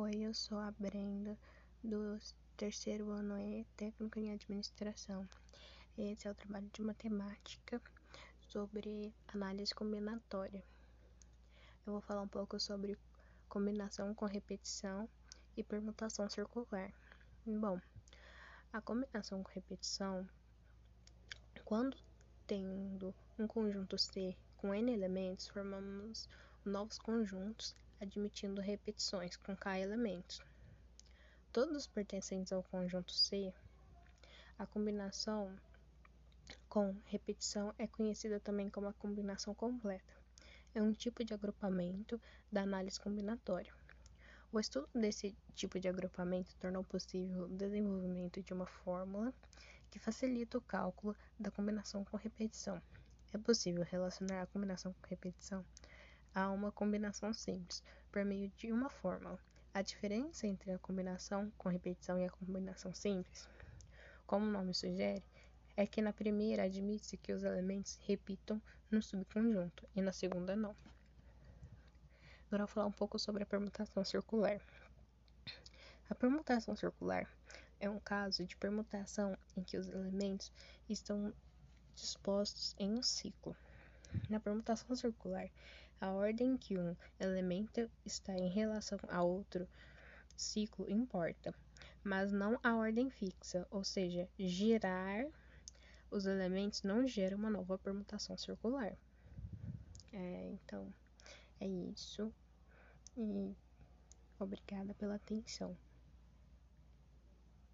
Oi, eu sou a Brenda, do terceiro ano E, técnico em administração. Esse é o trabalho de matemática sobre análise combinatória. Eu vou falar um pouco sobre combinação com repetição e permutação circular. Bom, a combinação com repetição, quando tendo um conjunto C com n elementos, formamos novos conjuntos admitindo repetições com k elementos. Todos pertencentes ao conjunto C, a combinação com repetição é conhecida também como a combinação completa. É um tipo de agrupamento da análise combinatória. O estudo desse tipo de agrupamento tornou possível o desenvolvimento de uma fórmula que facilita o cálculo da combinação com repetição. É possível relacionar a combinação com repetição a uma combinação simples, por meio de uma fórmula. A diferença entre a combinação com repetição e a combinação simples, como o nome sugere, é que na primeira admite-se que os elementos repitam no subconjunto e na segunda não. Agora vou falar um pouco sobre a permutação circular. A permutação circular é um caso de permutação em que os elementos estão dispostos em um ciclo. Na permutação circular, a ordem que um elemento está em relação a outro ciclo importa, mas não a ordem fixa, ou seja, girar os elementos não gera uma nova permutação circular. É, então, é isso. E obrigada pela atenção.